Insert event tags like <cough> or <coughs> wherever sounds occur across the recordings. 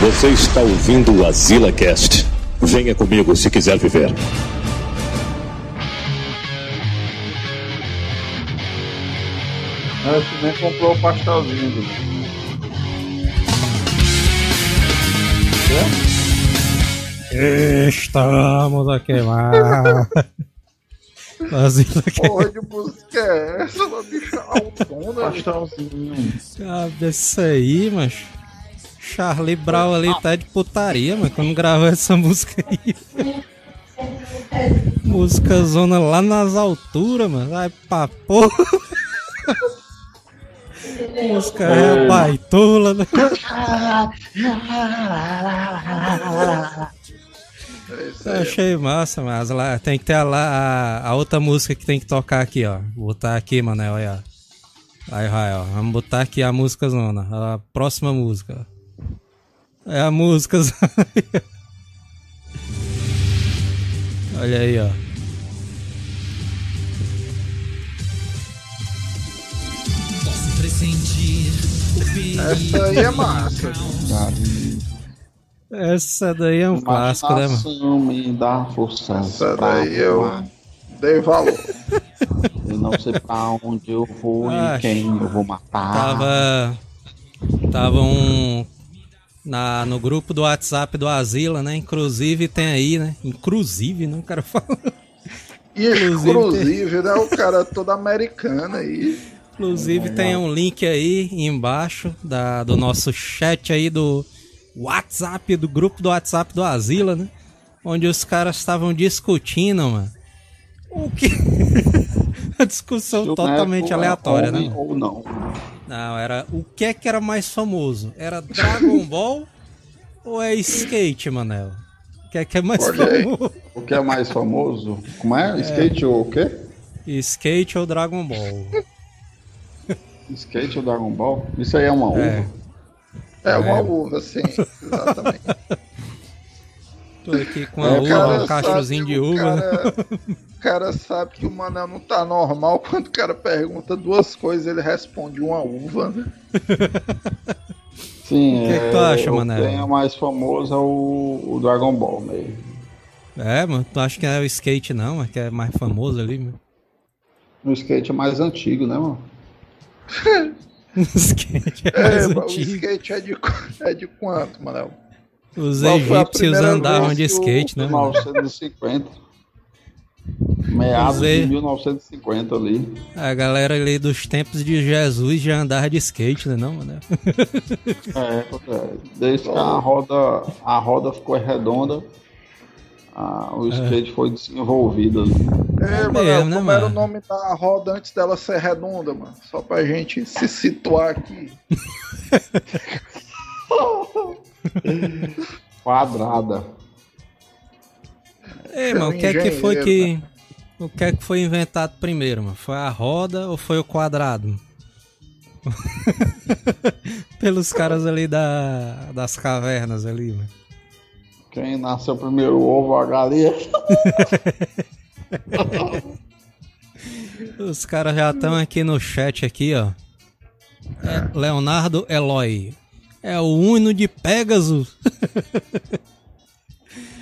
Você está ouvindo o Azila Cast. Venha comigo se quiser viver. Você nem comprou o pastelzinho. Do... Estamos a queimar. <laughs> Azila Porra de música é essa, uma bicha <laughs> autona? Pastelzinho. Cabe isso aí, mas. Charlie Brown ali tá de putaria, mas quando gravou essa música aí. música zona lá nas alturas, mano. Vai pra porra. música é baitola, né? É Eu aí. achei massa, mas lá tem que ter a, lá, a, a outra música que tem que tocar aqui, ó. Vou botar aqui, Manel, olha. Aí vai, ó. Vamos botar aqui a música zona. A próxima música. É a música. <laughs> Olha aí, ó. Posso pressentir. Essa aí é massa. Essa daí é um clássico, né, mano? Me dá força. Essa pra daí eu dei valor. Eu não sei pra onde eu vou e quem eu vou matar. Tava. Tava um. Na, no grupo do WhatsApp do Asila, né? Inclusive tem aí, né? Inclusive, né? O cara fala. E <laughs> Inclusive, exclusive, né? O cara todo americano aí. Inclusive tem um link aí embaixo da, do nosso chat aí do WhatsApp, do grupo do WhatsApp do Asila, né? Onde os caras estavam discutindo, mano. O que? <laughs> A discussão o totalmente é aleatória, né? Ou não. Não, era o que é que era mais famoso? Era Dragon <laughs> Ball ou é skate, Manel? O que é que é mais Olha aí. famoso? O que é mais famoso? Como é? Skate ou o quê? Skate ou Dragon Ball? <laughs> Skate ou Dragon Ball? Isso aí é uma uva. É. É uma É. uva, sim. Exatamente. <laughs> Tô aqui com a É, uva, cara, um cachozinho sabe, de o uva. Cara, o cara sabe que o Manel não tá normal. <laughs> Quando o cara pergunta duas coisas, ele responde uma uva, né? Sim, O que é, que tu acha, o Manel? Quem é mais famoso é o, o Dragon Ball mesmo. É, mano, tu acha que é o skate não, é que é mais famoso ali, mano. O skate é mais antigo, né, mano? <laughs> O skate é É, mais o antigo. skate é de, é de quanto, Manel? Os Qual egípcios andavam de o- skate, né, mano? 1950. Meados Usei. de 1950 ali. A galera ali dos tempos de Jesus já andava de skate, né, não, mano? É, é. Desde que a roda, a roda ficou redonda, a- o skate foi desenvolvido ali. É, É Manel, mesmo, né, como era o mano? nome da roda antes dela ser redonda, mano? Só pra gente se situar aqui. <laughs> <laughs> Quadrada. Ei, mano, o que é que foi que. O que é que foi inventado primeiro, mano? Foi a roda ou foi o quadrado? <laughs> Pelos caras ali da, das cavernas ali, mano. Quem nasceu primeiro, o ovo ou a galinha? <laughs> Os caras já estão aqui no chat aqui, ó. É, Leonardo Eloy. É o Uno de Pegasus. <laughs>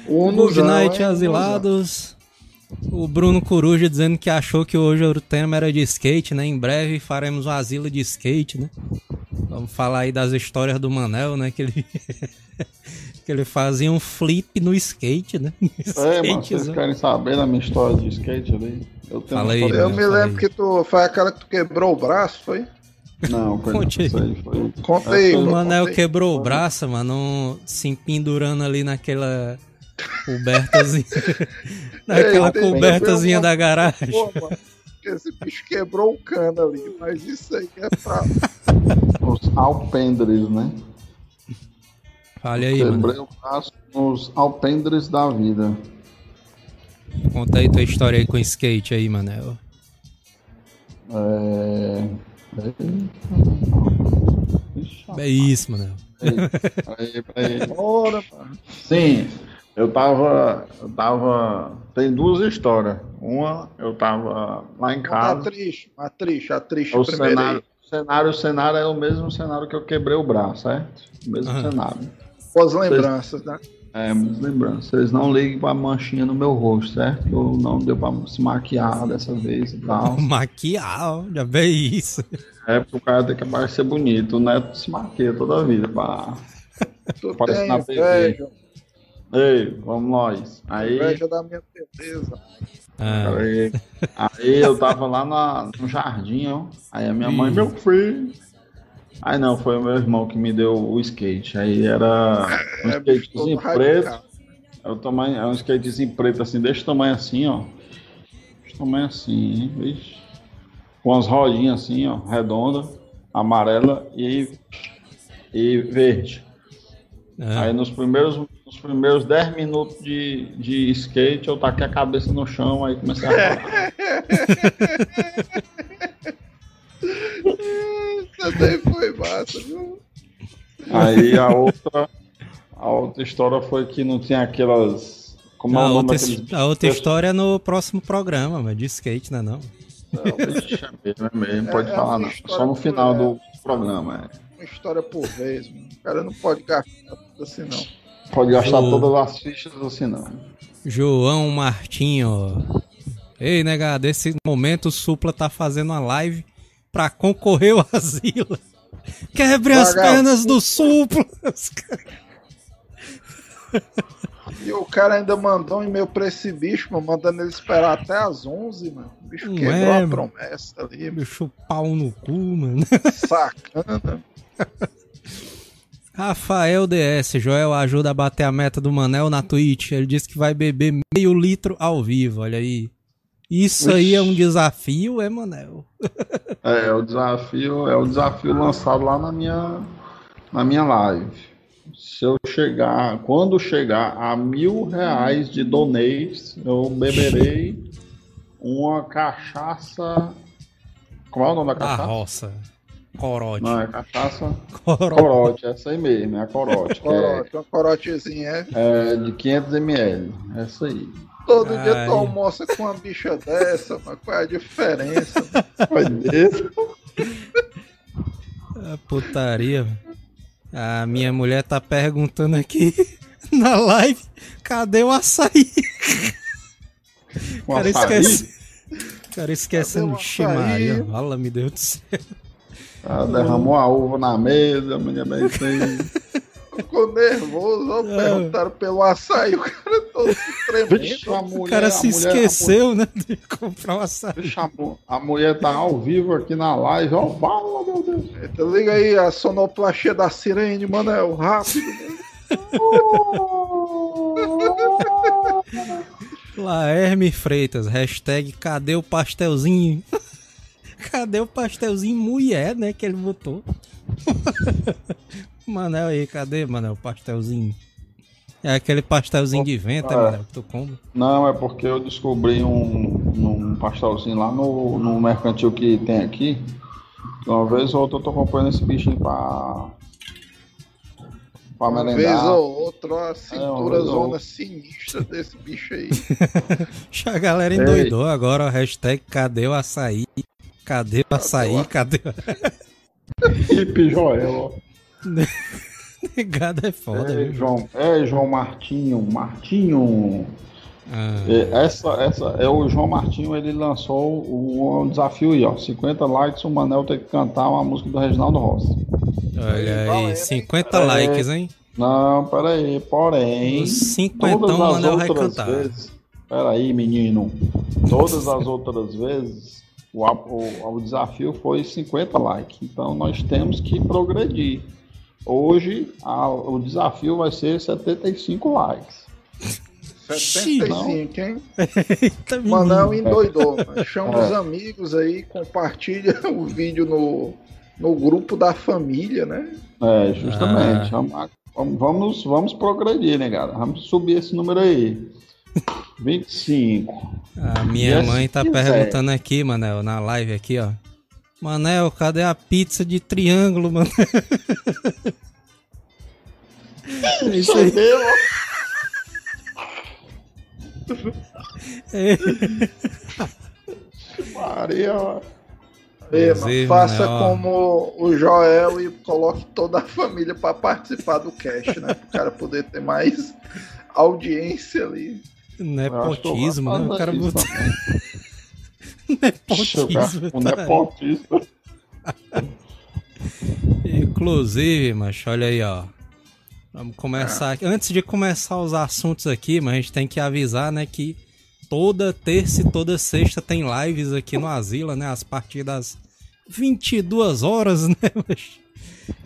Unozão, Midnight hein? Asilados. O Bruno Coruja dizendo que achou que hoje o tema era de skate, né? Em breve faremos um asilo de skate, né? Vamos falar aí das histórias do Manel, né? Que ele, <laughs> que ele fazia um flip no skate, né? É, mano, vocês querem saber da minha história de skate ali? Eu tenho história- Eu me lembro que tu foi aquela que tu quebrou o braço, foi? Não, <laughs> foi Conte aí. Foi... Conta aí, O mano, Manel aí. quebrou o braço, mano, se pendurando ali naquela cobertazinha. <laughs> naquela Ei, cobertazinha da garagem. Pô, mano, que esse bicho quebrou o cano ali, mas isso aí é pra. Os alpendres, né? Olha aí, mano. Quebrei o braço nos alpendres da vida. Conta aí tua história aí com skate aí, Manel. É... É isso, Manel. peraí, peraí. Bora, mano. Sim, eu tava. Eu tava. Tem duas histórias. Uma, eu tava lá em casa. triste, a triste, a triste O primeiro cenário, cenário, cenário é o mesmo cenário que eu quebrei o braço, certo? O mesmo Aham. cenário. Boas lembranças, né? É, muitas lembranças. Vocês não liguem pra manchinha no meu rosto, certo? Eu não deu pra se maquiar dessa vez e tal. <laughs> Maquiar, já vê isso. É porque o cara tem que parecer bonito. O Neto se maquia toda a vida pra. <laughs> Tu Parece tem na TV. inveja, Ei, vamos nós. Aí, inveja da minha beleza. Ah, aí, aí eu tava lá na- no jardim, ó. Aí a minha mãe, meu filho. Aí não, foi o meu irmão que me deu o skate. Aí era um É, bicho, skatezinho todo preto. É, o tamanho, é um skatezinho preto assim, desse tamanho assim, ó. Desse tamanho assim, hein? Vixe. Com as rodinhas assim, ó, redonda, amarela e, e verde. ah. Aí nos primeiros, nos primeiros 10 minutos de, de skate, eu taquei a cabeça no chão, aí comecei a <laughs> daí foi massa, viu? Aí a outra, a outra história foi que não tinha aquelas. Como é a, o nome outra, daqueles a outra história é no próximo programa, mas de skate, né não? Não, Vixe, é mesmo, é mesmo, É- pode é falar não. Só no final é. do programa, é. Uma história por vez, mano. O cara não pode gastar tudo assim, não. Pode gastar Show. todas as fichas assim não. João Martinho. Ei, negado, esse momento o Supla tá fazendo uma live pra concorrer ao asilo. Quebre as pernas do Supla. E o cara ainda mandou um e-mail pra esse bicho, mano, mandando ele esperar até as 11, mano. O bicho Não quebrou é, a promessa ali, mano. Bicho, pau no cu, mano. Sacana. <laughs> Rafael DS, Joel ajuda a bater a meta do Manel na Twitch. Ele disse que vai beber meio litro ao vivo, olha aí. Isso aí é um desafio, é, Manel? É, é o desafio, é o desafio lançado lá na minha, na minha live. Se eu chegar, quando chegar a mil reais de donates, eu beberei uma cachaça. Como é o nome da cachaça? roça. Corote. Não, é cachaça Corote. corote, essa aí mesmo, é a corote, é, Corote, uma corotezinha, é. é de 500 ml, essa aí. Todo dia Ai. tu almoça com uma bicha dessa, mano. Qual é a diferença? <laughs> Foi desse? Ah, putaria. A minha mulher tá perguntando aqui <laughs> na live, cadê o açaí? Um cara açaí? esquece. Cara esquecendo o? Maria. Fala, meu Deus do céu. Ela derramou a uva na mesa, a mulher bem assim. Ficou nervoso, ó, É. perguntaram pelo açaí, o cara todo se tremendo. a O mulher, cara a se mulher- esqueceu, né, de comprar o açaí. Vixe, a mu- A mulher tá ao vivo aqui na live, ó. Fala, meu Deus. Eita, liga aí a sonoplastia da sirene, Manel, rápido. <laughs> Laerme Freitas, hashtag cadê o pastelzinho? Cadê o pastelzinho mulher, né, que ele botou? <laughs> Manel aí, cadê, Manel, o pastelzinho? É aquele pastelzinho de vento, é. Manel, que tu come? Não, é porque eu descobri um, um pastelzinho lá no, no mercantil que tem aqui. Uma vez ou outra eu tô comprando esse bichinho pra. pra Uma vez ou outra, ó, a cintura ou zona outra. sinistra desse bicho aí. <laughs> A galera endoidou agora, ó, hashtag cadê o açaí? Cadê o açaí? Cadê o... Hip Joel, ó. <laughs> Negado é foda, É, viu? João, é João Martinho, Martinho. Ah, É, Essa, essa é o João Martinho, ele lançou um, um desafio aí, ó. 50 likes, o Manel tem que cantar uma música do Reginaldo Rossi. olha aí, hein? 50 É. likes, hein? Não, peraí, porém. Os cinquentão o Manel vai cantar. vezes. Peraí, menino. Todas as outras vezes, o, o, o desafio foi 50 likes. Então nós temos que progredir. Hoje, a- o desafio vai ser 75 likes. 75, hein? Eita. Manel endoidou. <laughs> mano. Chama os amigos aí, compartilha <laughs> o vídeo no, no grupo da família, né? É, justamente. Ah. Vamos, vamos, vamos progredir, né, cara? Vamos subir esse número aí. 25. A minha se mãe tá quiser? perguntando aqui, Manel, na live aqui, ó. Manel, cadê a pizza de triângulo, Manel? <laughs> É isso aí. É. <laughs> Maria, mano, faça né, como o Joel e coloque toda a família pra participar do cast, né? Pro cara poder ter mais audiência ali. Nepotismo, vou né? O cara botou também. nepotismo. O tá? <laughs> Inclusive, mas olha aí, ó. Vamos começar aqui. Antes de começar os assuntos aqui, mas a gente tem que avisar, né, que toda terça e toda sexta tem lives aqui no Asila, né, as partir das 22 horas, <laughs> né,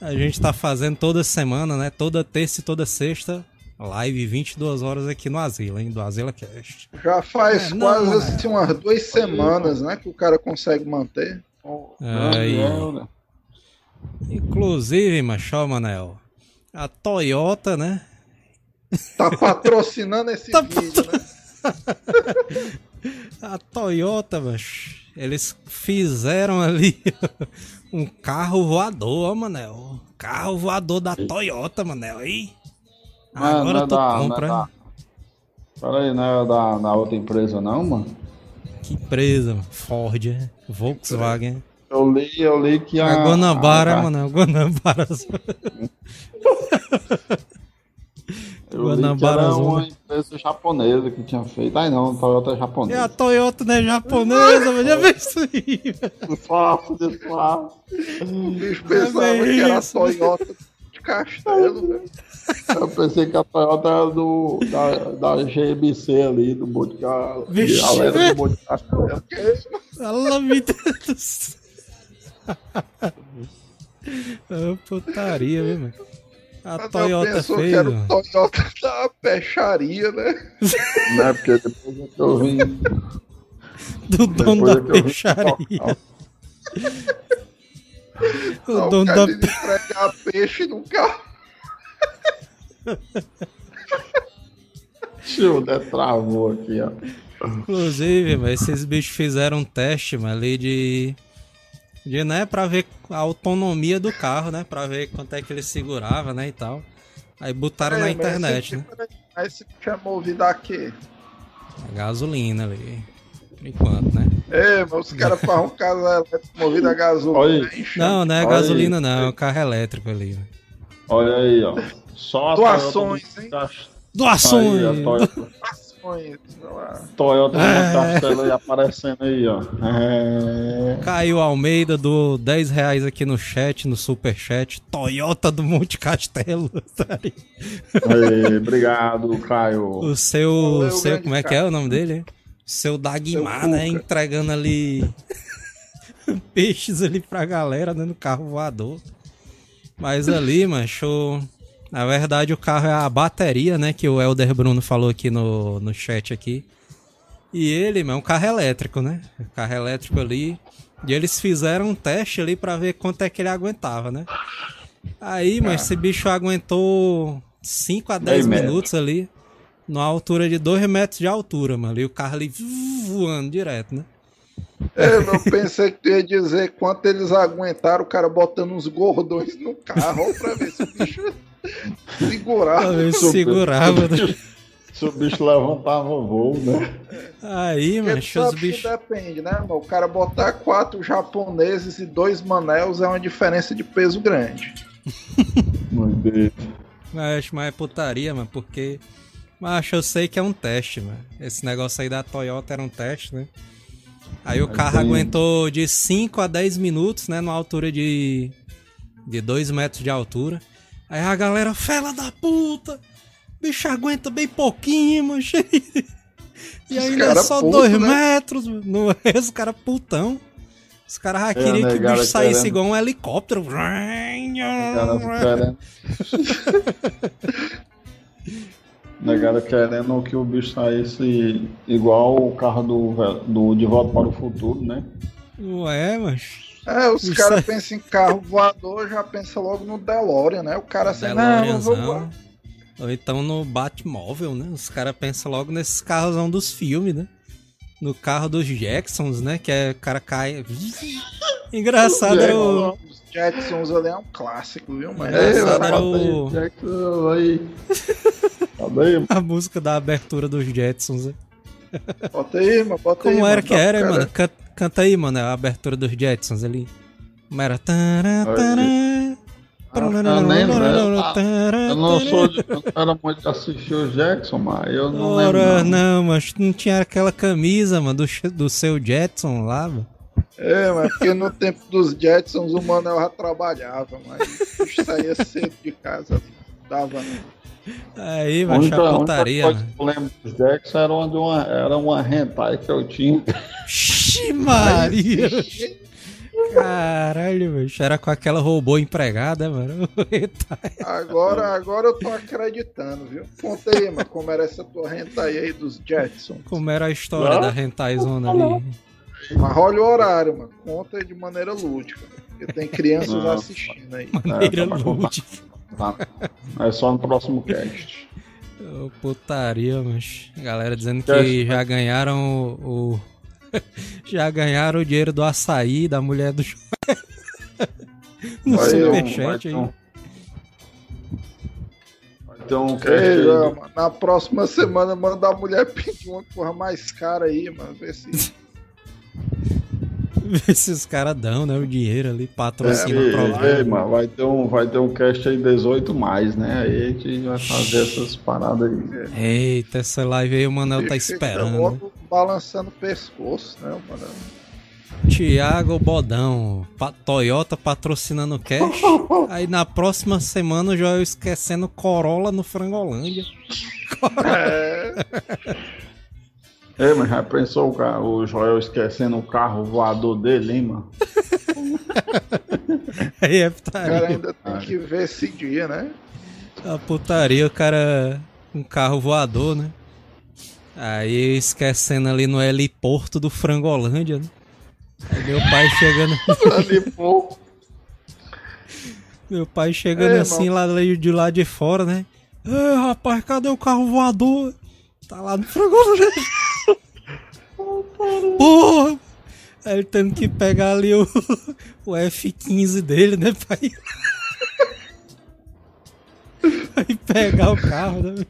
a gente tá fazendo toda semana, né, toda terça e toda sexta, live 22 horas aqui no Asila, hein, do Asila Cast. Já faz É, não, quase mano. assim, umas duas semanas, né? Que o cara consegue manter. Aí. Inclusive, macho, ó, Manel, a Toyota, né, Tá patrocinando esse <laughs> Tá vídeo, né? <laughs> A Toyota, macho, eles fizeram ali <laughs> um carro voador, ó, Manel. Carro voador da Toyota, Manel. Aí. Não é- Agora não é tu da- compra. Não é da... Pera aí, não é da, da outra empresa não, mano? Que empresa, mano. Ford, é? Volkswagen. Eu li, eu li que a... A Guanabara, a- Manel. Guanabara. <laughs> <laughs> Eu li que Guanabara era Zona. uma empresa japonesa que tinha feito. Ai não, Toyota é É a japonesa. Toyota, né? Japonesa, mas já viu isso aí, velho? Desfaço. O bicho pensava que era a Toyota de castelo, <laughs> né? Eu pensei que a Toyota era do, da, da GMC ali, do Boticá. Vixe, galera do Boticá. Fala, meu Deus do céu. Ah, putaria, viu, mano? A Mas eu Toyota fez, era mano. o Toyota <laughs> da peixaria, né? Né? Porque depois é que eu vim. <laughs> do dono depois da é que eu vim peixaria. <laughs> O Não, dono da entregar peixe no carro. Tio, né? Travou aqui, ó. Inclusive, mas esses bichos fizeram um teste, mano, ali de. De, né, pra ver a autonomia do carro, né? Pra ver quanto é que ele segurava, né, e tal. Aí botaram na É, mas internet, esse né? tipo- Mas esse bicho é movido a quê? A gasolina ali. Por enquanto, né? É, mas os caras <laughs> fazem um carro elétrico movido a gasolina. Olha né? Não, não é Olha gasolina, aí. não, é um carro elétrico ali. ó. Olha aí, ó. Só Doações, hein? Doações! Aí, a Toyota. Toyota do É. Castelo aí aparecendo aí, ó. É... Caio Almeida do 10 reais aqui no chat, no superchat. Toyota do Monte Castelo. tá aí. Aí, obrigado, Caio. O seu, Valeu, seu como é que cara. é o nome dele? O seu Dagmar, Seu né? Cuca. Entregando ali <laughs> peixes ali pra galera, né? No carro voador. Mas ali, macho, na verdade o carro é a bateria, né? Que o Elder Bruno falou aqui no, no chat aqui. E ele, mano, é um carro elétrico, né? Carro elétrico ali. E eles fizeram um teste ali pra ver quanto é que ele aguentava, né? Aí, mas esse bicho aguentou 5 a 10 Meio metro. minutos ali, numa altura de 2 metros de altura, mano. E o carro ali voando direto, né? É, eu pensei que tu ia dizer quanto eles aguentaram o cara botando uns gordões no carro pra ver se o bicho segurava. Super. segurava. né? Se o bicho levantava voo, né? Aí, mano, os bichos. depende, né, mano? O cara botar quatro japoneses e dois manels é uma diferença de peso grande. Meu Deus. Mas, mas é putaria, mano, porque. Mas eu sei que é um teste, mano. Esse negócio aí da Toyota era um teste, né? Aí o Mas carro tem- aguentou de 5 a 10 minutos, né? Numa altura de. de 2 metros de altura. Aí a galera, fela da puta! Bicho aguenta bem pouquinho, mano. <laughs> E ainda é cara só puto, 2 né? metros, mano. Não é os caras putão. Os caras já É, queriam que o bicho saísse querendo- igual um helicóptero. <laughs> Negada querendo. <laughs> Negada querendo que o bicho saísse igual o carro do, do De Volta para o Futuro, né? né? Ué, mas. É, os caras pensam em carro voador, já pensa logo no DeLorean, né? O cara assim, não, vou voar. Ou então no Batmóvel, né? Os caras pensam logo nesses carros dos filmes, né? No carro dos Jacksons, né? Que é o cara cai. <laughs> Engraçado era o. Os Jetsons ali é um clássico, viu? Mas É, sabe, era o- Jackson, <laughs> aí. A música da abertura dos Jetsons. né? Bota aí, mano. Bota aí, Como era mano. que era, cara- mano? Canta, canta aí, mano, a abertura dos Jetsons ali. Como era? Tará, tará, Eu nem lembro. Eu não sou de, eu não era muito de assistir o Jackson, mas eu não lembro. Ora, não. não, mas não tinha aquela camisa, mano, do, do seu Jetson lá, mano. É, mas porque no tempo dos Jetsons o Manel já trabalhava, mas saía cedo de casa. Dava. Aí, A vai única, achar a única putaria, coisa mano. que eu lembro dos Jackson era uma, de uma, era uma hentai que eu tinha. Xi, Maria! Caralho, bicho. Era com aquela robô empregada, mano. <laughs> Agora, agora eu tô acreditando, viu? Conta aí, mano, como era essa tua hentai aí dos Jetsons. Como era a história Não? da hentai zona ali. Mas olha o horário, mano. Conta de maneira lúdica. Porque tem crianças Não. assistindo aí. Maneira É, lúdica. Tá? É só no próximo cast. Ô, putaria, mas. Galera dizendo Que que já ganharam o. o- <laughs> já ganharam o dinheiro do açaí da mulher do. <laughs> no Vai um- superchat aí. um- um cast do- mano, na próxima semana manda a mulher pedir uma coisa mais cara aí, mano. Ver se. <laughs> Ver se os caras dão, né? O dinheiro ali, patrocina programa. ei, mano, vai ter um, vai ter um cast aí 18 mais, né? Aí a gente vai fazer essas paradas aí. Eita, essa live aí o Manel tá esperando. né? logo balançando o pescoço, né, mano? Tiago Bodão, pa- Toyota patrocinando o cash. <laughs> Aí na próxima semana o Joel esquecendo Corolla no Frangolândia. É, <laughs> Ei, mas já pensou o, Joel esquecendo o carro voador dele, hein, mano? <laughs> Aí é o cara putaria. ainda tem que ver esse dia, né? A putaria, o cara um carro voador, né? Aí esquecendo ali no heliporto do Frangolândia, né? Aí meu pai chegando, <laughs> meu pai chegando É, assim lá de- de lá de fora, né? Ei, rapaz, cadê o carro voador? Tá lá no Frangolândia. Porra! Aí ele tendo que pegar ali o, o F-15 dele, né, pai? Aí pegar o carro, né?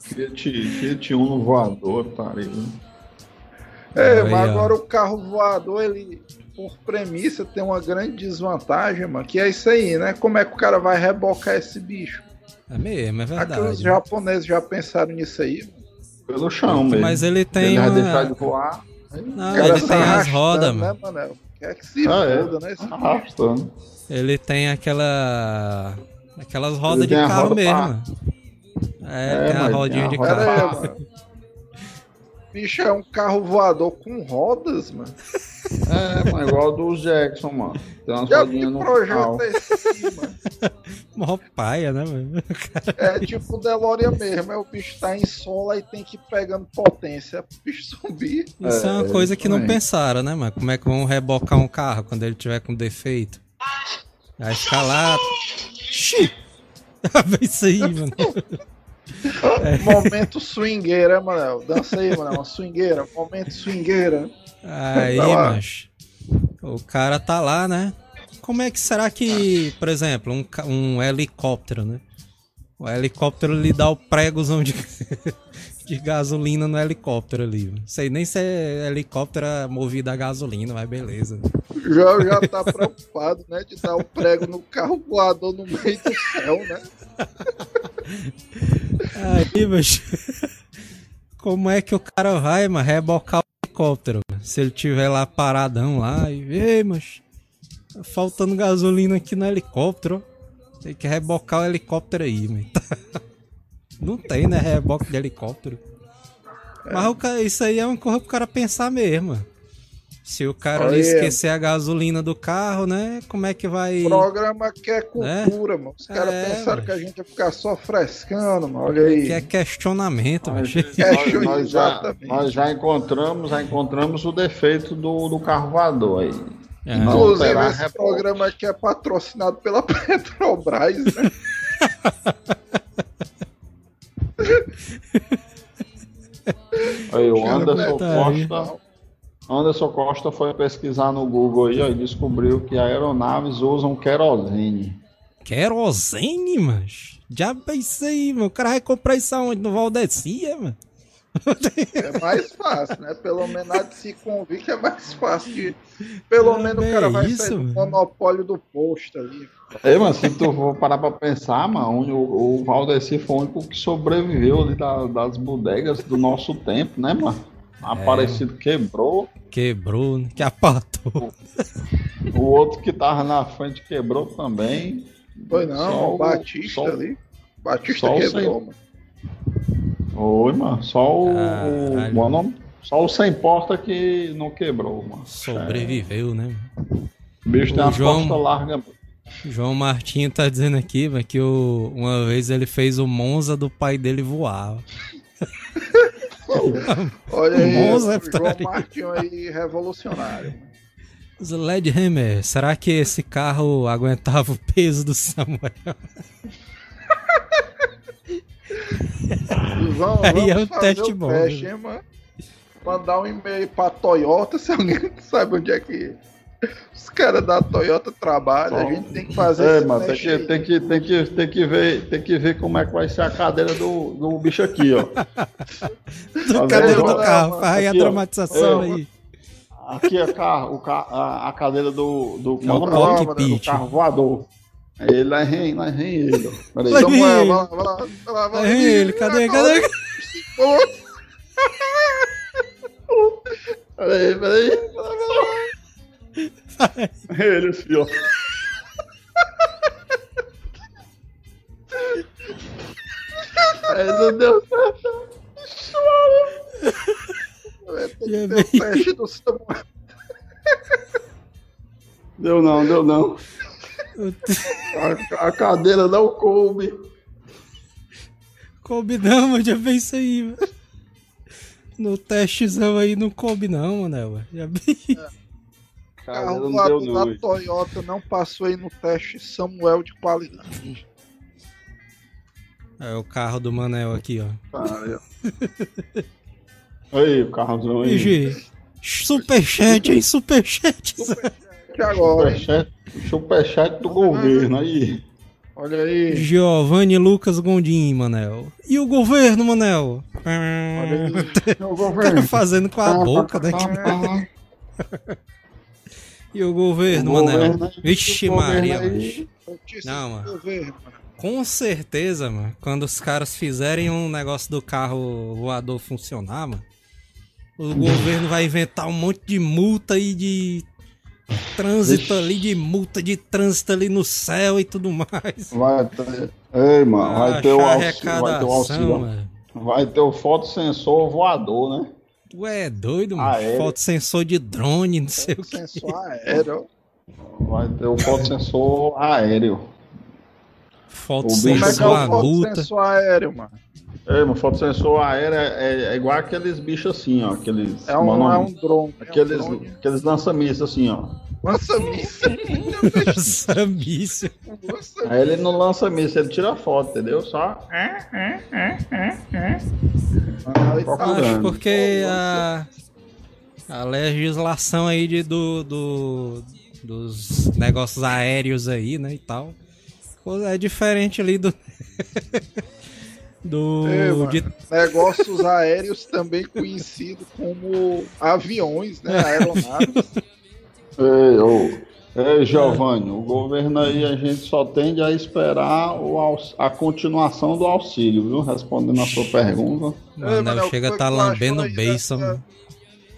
Fiat, Fiat Uno voador, tá aí. É, mas ó. agora o carro voador, ele, por premissa, tem uma grande desvantagem, mano, que é isso aí, né? Como é que o cara vai rebocar esse bicho? É mesmo, é Aqueles verdade. japoneses já pensaram nisso aí, mano. Pelo chão mesmo. Mas ele tem ele vai uma... deixar de voar. Não, ele tem as rodas, né, mano. Quer que se Ah, é. foda, né? Arrastando. Ele tem aquela... Aquelas rodas Ele de carro roda mesmo. mano. É, É, tem a rodinha tem de a roda carro. <laughs> Mano. Bicho, é um carro voador com rodas, mano. É, mas igual do Jackson, mano. Tem umas Já que rodinhas no projeto é esse mano? <laughs> Mó paia, né, mano? É tipo o DeLorean mesmo, é o bicho tá em sola e tem que ir pegando potência pro bicho subir. Isso é, uma É, coisa que não também. pensaram, né, mano? Como é que vão rebocar um carro quando ele tiver com defeito? Vai ficar lá... Xi! Vê isso aí, mano. <laughs> Momento swingueira, Manel. Dança aí, Manel. Uma swingueira. Momento swingueira. Aí, lá. mas o cara tá lá, né? Como é que será que, por exemplo, um, um helicóptero, né? O helicóptero lhe dá o pregozão de, <laughs> <laughs> de gasolina no helicóptero ali. Não sei nem se é helicóptero movido a gasolina, mas beleza. Joel já tá preocupado, né? De dar um prego no carro voador no meio do céu, né? Aí, mas como é que o cara vai, mano, rebocar o helicóptero? Se ele tiver lá paradão lá e, ei, mas tá faltando gasolina aqui no helicóptero. Tem que rebocar o helicóptero aí, mano. <laughs> Não tem, né, reboque de helicóptero. Mas o ca- isso aí é uma coisa pro cara pensar mesmo. mano. Se o cara ali Olha. esquecer a gasolina do carro, né, como é que vai... Programa que é cultura, mano. Os caras É, pensaram mas- que a gente ia ficar só frescando, mano. Olha aí. Que é questionamento. Question- nós- nós já, nós já encontramos, já encontramos o defeito do, do carro voador aí. É. Não, Inclusive, esse programa aqui é patrocinado pela <laughs> Petrobras, né? <laughs> Aí o Anderson. Costa. Anderson Costa foi pesquisar no Google aí ó, e descobriu que aeronaves usam querosene. Querosene, mas? Já pensei, mano. O cara vai comprar isso aonde? No Valdecia, mano? É mais fácil, né? Pelo menos a de se convir que é mais fácil de. <laughs> Pelo Ah, menos o cara vai isso, sair do monopólio do posto ali. É, mas se tu for parar pra pensar, mano, o, o Valdeci foi o único que sobreviveu ali da- das bodegas do nosso tempo, né, mano? Aparecido quebrou, Quebrou, né? que apatou. o outro que tava na frente quebrou também. Foi não, Só o o- Batista só o- ali. Batista só o quebrou, sem- mano. Oi, mano, só o. Caralho. Bom nome? Só o sem porta que não quebrou, mano. Sobreviveu, né? O bicho tem O as João- largas. João Martinho tá dizendo aqui, que o- uma vez ele fez o Monza do pai dele voar. <laughs> Olha aí, Monza é João. Martinho aí, revolucionário. mano. Sledgehammer, será que esse carro aguentava o peso do Samuel? <laughs> Vamos, Aí é um teste bom, teste, hein, mano? Mandar um e-mail pra Toyota, se alguém <laughs> sabe onde é que os caras da Toyota trabalham, a gente tem que fazer É, mano, tem que, tem, que, tem, que, tem, que ver, tem que ver como é que vai ser a cadeira do, do bicho aqui, ó. <laughs> Do cadeira do carro, faz aí a ó. dramatização Eu- aí. Aqui é a, carro, o ca- a, a cadeira do, do, É o como é o nome? cockpit. do carro voador. Aí Ele lá vem, lá vem ele. Peraí. Lá Então, vem vai, lá, vai lá, vai lá, lá. Ele, cadê, cadê? <laughs> Peraí, peraí. Ele assim, ó. Aí não deu certo. É, tem Já que ter veio. o teste do Samuel. Deu não, deu não. A, a cadeira não coube. Coube não, mano, já vi isso aí, mano. No testezão aí não coube não, mano. Já vi. O Cadeira carro não não. da Toyota não passou aí no teste Samuel de qualidade. É o carro do Manel aqui, ó. Cara, Aí, o carrozão aí. IG, superchat, hein, superchat. que agora? Superchat, superchat do governo aí. olha aí. Giovanni Lucas Gondim, Manel. E o governo, Manel? Olha aí. <laughs> O governo. Fazendo com a boca, né? E o governo, O Manel? governo aí, Vixe Maria, aí. mano. Não, mano. governo, mano. Com certeza, mano, quando os caras fizerem um negócio do carro voador funcionar, mano, o governo vai inventar um monte de multa aí de trânsito ali, de multa de trânsito ali no céu e tudo mais. Vai ter. Ei, mano, vai ter auxílio. Vai ter o auxílio. mano. Vai ter o fotossensor voador, né? Tu é doido, mano? Aéreo. Fotossensor de drone, não sei o que. Sensor aéreo. Vai ter o fotossensor aéreo. Como é que Fotossensor é sensor aéreo, mano? Ei, mano, fotossensor aéreo é, é igual aqueles bichos assim, ó. Aqueles. É um, mano, é um drone. Aqueles, É um drone. aqueles lança-mísseis assim, ó. Lança míssil. Essa míssil. Lança Aí ele não lança míssil, ele tira foto, entendeu? Só. míssil. Procurando. Acho porque a, a legislação aí de, do, do- dos negócios aéreos aí, né, e tal, é diferente ali do... <laughs> do... É, mano. de- Negócios aéreos também conhecidos como aviões, né? Aeronaves. Ei, ô, ei, Giovanni, o governo aí a gente só tende a esperar o aux- a continuação do auxílio, viu? Respondendo a sua pergunta. Mano, Manel, chega <laughs> a tá que lambendo o beiço, dessa- mano.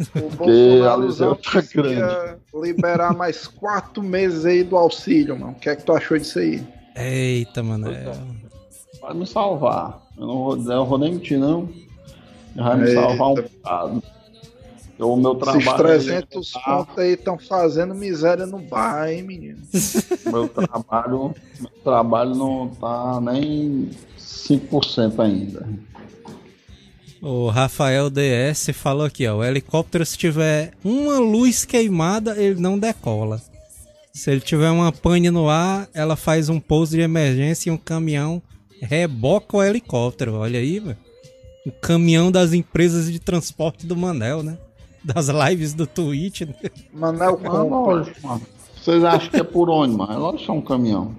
O Porque a Bolsonaro Liseu tá que ia liberar mais quatro meses aí do auxílio, mano. O que é que tu achou disso aí? Eita, mano. é- Vai me salvar. Eu não vou, eu vou nem mentir, não. Vai me salvar um bocado. Eu, o meu Esses trabalho. 300 tá- conto aí estão fazendo miséria no bar, hein, menino? <laughs> Meu trabalho, meu trabalho não tá nem 5% ainda. O Rafael DS falou aqui, ó. O helicóptero, se tiver uma luz queimada, ele não decola. Se ele tiver uma pane no ar, ela faz um pouso de emergência e um caminhão reboca o helicóptero. Olha aí, velho. O caminhão das empresas de transporte do Manel, né? Das lives do Twitch. Né? Manel Mas compra. lógico, mano. Vocês acham que é por onde, mano? É lógico que é um caminhão.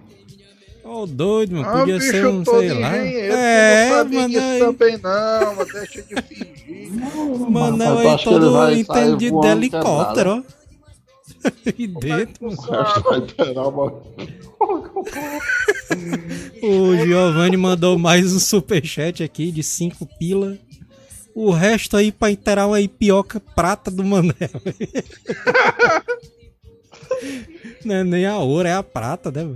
Ô, doido, mano. Ah, Podia bicho ser um, sei lá. É, não mano. aí- também não, mas deixa de fingir. O Manel aí todo entendido de helicóptero, ó. <laughs> E dentro, O resto vai ter uma... o Giovanni mandou mais um superchat aqui de 5 pila. O resto aí pra inteirar uma ipioca prata do Manel. <laughs> Não é nem a ouro, é a prata, né?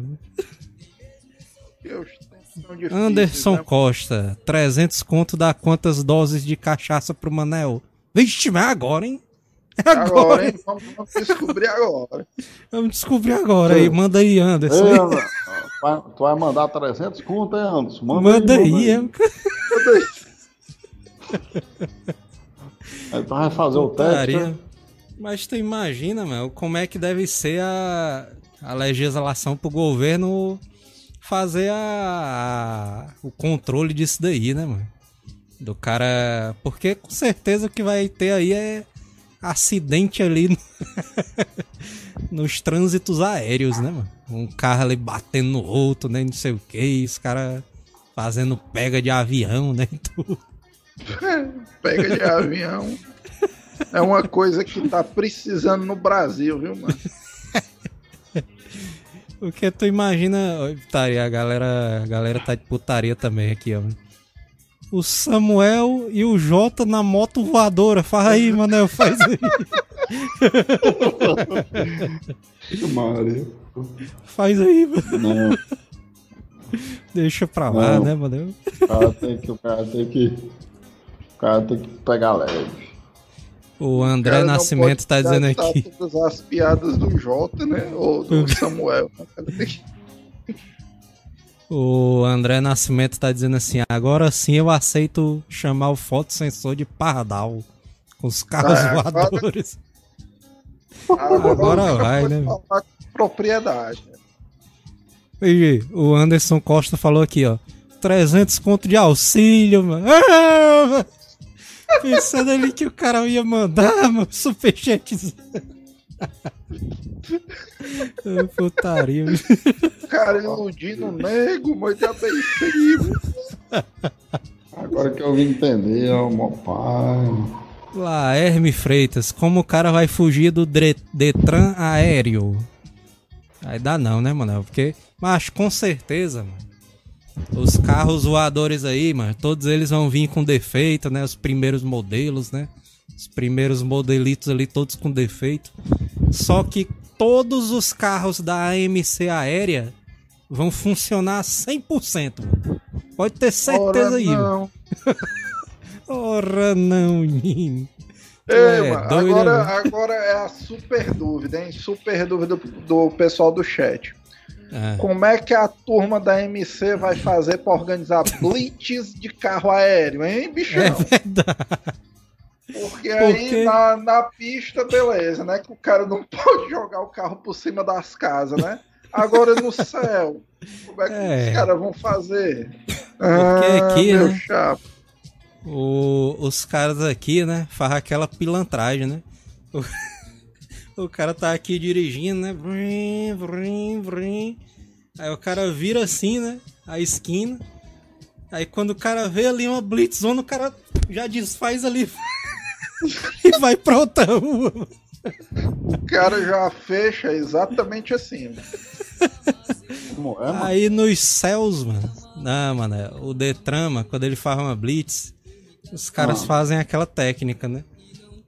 difíceis, Anderson né? Costa, 300 conto dá quantas doses de cachaça pro Manel? Vixe, mas agora, hein? É <laughs> agora, Agora, hein? Vamos, vamos descobrir agora. Vamos descobrir agora aí. Manda aí, Anderson. Ei, tu vai mandar 300 conto, hein, Anderson? Manda aí. é. Aí tu vai fazer o teste. Putaria. né? Mas tu imagina, mano, como é que deve ser a, a legislação pro governo fazer a, a- o controle disso daí, né, mano? Do cara. Porque com certeza o que vai ter aí é acidente ali no- <laughs> nos trânsitos aéreos, né, mano? Um carro ali batendo no outro, né? Não sei o que, os caras fazendo pega de avião, né? <laughs> Pega de avião. É uma coisa que tá precisando no Brasil, viu, mano? <laughs> Porque tu imagina. Oi, Putaria, a galera, a galera tá de putaria também aqui, ó. O Samuel e o Jota na moto voadora. Faz aí, Manel, faz aí. Maria. Faz aí, mano. Não, Deixa pra lá, Não. né, Manel? o cara tem que. O cara tem que. O cara tem que pegar leve. O André não Nascimento pode tá dizendo aqui. Todas as piadas do Jota, né? Ou do <laughs> Samuel. né? Tem que- O André Nascimento tá dizendo assim: agora sim eu aceito chamar o fotossensor de pardal. Com os carros Ah, agora- voadores. Agora vai, pode né? falar com propriedade. E o Anderson Costa falou aqui, ó. 300 conto de auxílio, mano. Ah, mano. Pensando ali que o cara ia mandar, mano, superchat. Putaria. cara iludindo o nego, mas já bem feio. Agora que eu vim entender, ó, meu pai. Lá, Herme Freitas, como o cara vai fugir do Detran aéreo? Aí dá não, né, mano? Porque, mas com certeza, mano. Os carros voadores aí, mano, todos eles vão vir com defeito, né? Os primeiros modelos, né? Os primeiros modelitos ali, todos com defeito. Só que todos os carros da AMC aérea vão funcionar 100%. mano. Pode ter certeza aí. <laughs> Ora não, Ei, é agora, né? agora é a super dúvida, hein? Super dúvida do, do pessoal do chat. É. Como é que a turma da MC vai fazer pra organizar <laughs> blitz de carro aéreo, hein, bichão? É verdade. Porque aí Porque- na, na pista, beleza, né? Que o cara não <laughs> pode jogar o carro por cima das casas, né? Agora no céu, como é que É. os caras vão fazer? Ah, aqui, meu né? chapa. O- os caras aqui, né, faz aquela pilantragem, né? O, <laughs> o cara tá aqui dirigindo, né? Vrim, vrim, vrim. Aí o cara vira assim, né? A esquina. Aí quando o cara vê ali uma blitzona, o cara já desfaz ali <laughs> <laughs> e vai pra outra rua. O cara já fecha exatamente assim. né? Como é, mano? Aí nos céus, mano. Não, mano, é, o Detran, mano, quando ele faz uma blitz, os caras Ah. fazem aquela técnica, né?